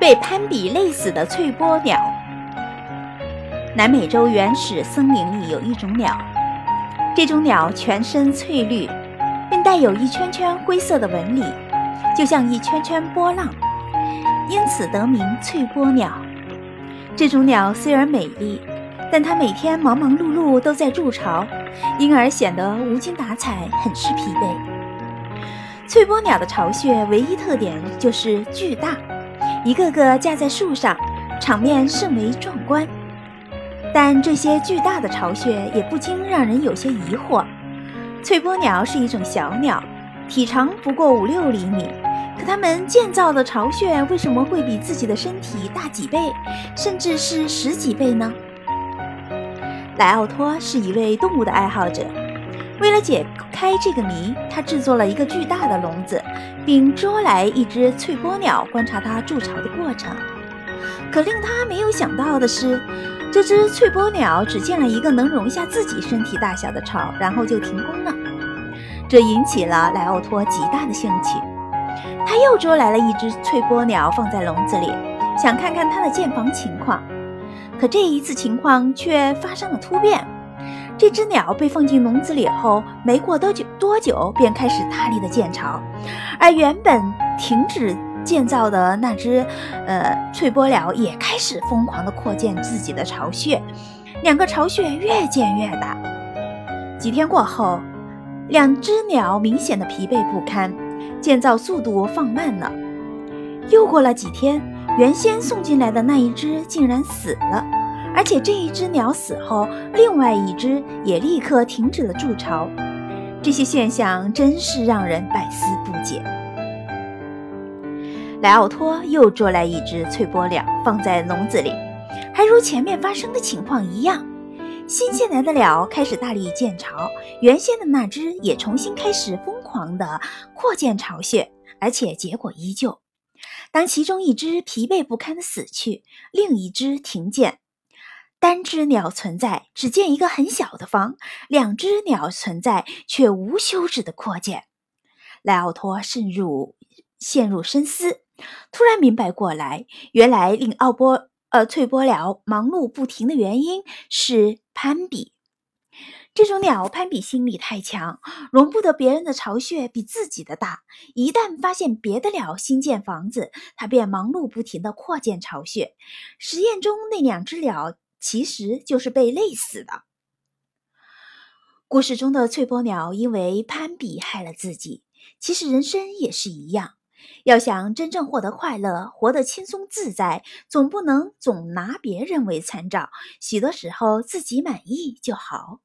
被攀比累死的翠波鸟。南美洲原始森林里有一种鸟，这种鸟全身翠绿，并带有一圈圈灰色的纹理，就像一圈圈波浪，因此得名翠波鸟。这种鸟虽然美丽，但它每天忙忙碌碌都在筑巢，因而显得无精打采，很是疲惫。翠波鸟的巢穴唯一特点就是巨大。一个个架在树上，场面甚为壮观。但这些巨大的巢穴也不禁让人有些疑惑：翠波鸟是一种小鸟，体长不过五六厘米，可它们建造的巢穴为什么会比自己的身体大几倍，甚至是十几倍呢？莱奥托是一位动物的爱好者。为了解开这个谜，他制作了一个巨大的笼子，并捉来一只翠波鸟观察它筑巢的过程。可令他没有想到的是，这只翠波鸟只建了一个能容下自己身体大小的巢，然后就停工了。这引起了莱奥托极大的兴趣。他又捉来了一只翠波鸟放在笼子里，想看看它的建房情况。可这一次情况却发生了突变。这只鸟被放进笼子里后，没过多久，多久便开始大力的建巢，而原本停止建造的那只，呃，翠波鸟也开始疯狂的扩建自己的巢穴，两个巢穴越建越大。几天过后，两只鸟明显的疲惫不堪，建造速度放慢了。又过了几天，原先送进来的那一只竟然死了。而且这一只鸟死后，另外一只也立刻停止了筑巢。这些现象真是让人百思不解。莱奥托又捉来一只翠波鸟，放在笼子里，还如前面发生的情况一样，新进来的鸟开始大力建巢，原先的那只也重新开始疯狂地扩建巢穴，而且结果依旧。当其中一只疲惫不堪地死去，另一只停建。单只鸟存在，只建一个很小的房；两只鸟存在，却无休止的扩建。莱奥托陷入陷入深思，突然明白过来，原来令奥波呃翠波鸟忙碌不停的原因是攀比。这种鸟攀比心理太强，容不得别人的巢穴比自己的大。一旦发现别的鸟新建房子，它便忙碌不停地扩建巢穴。实验中那两只鸟。其实就是被累死的。故事中的翠波鸟因为攀比害了自己。其实人生也是一样，要想真正获得快乐，活得轻松自在，总不能总拿别人为参照，许多时候自己满意就好。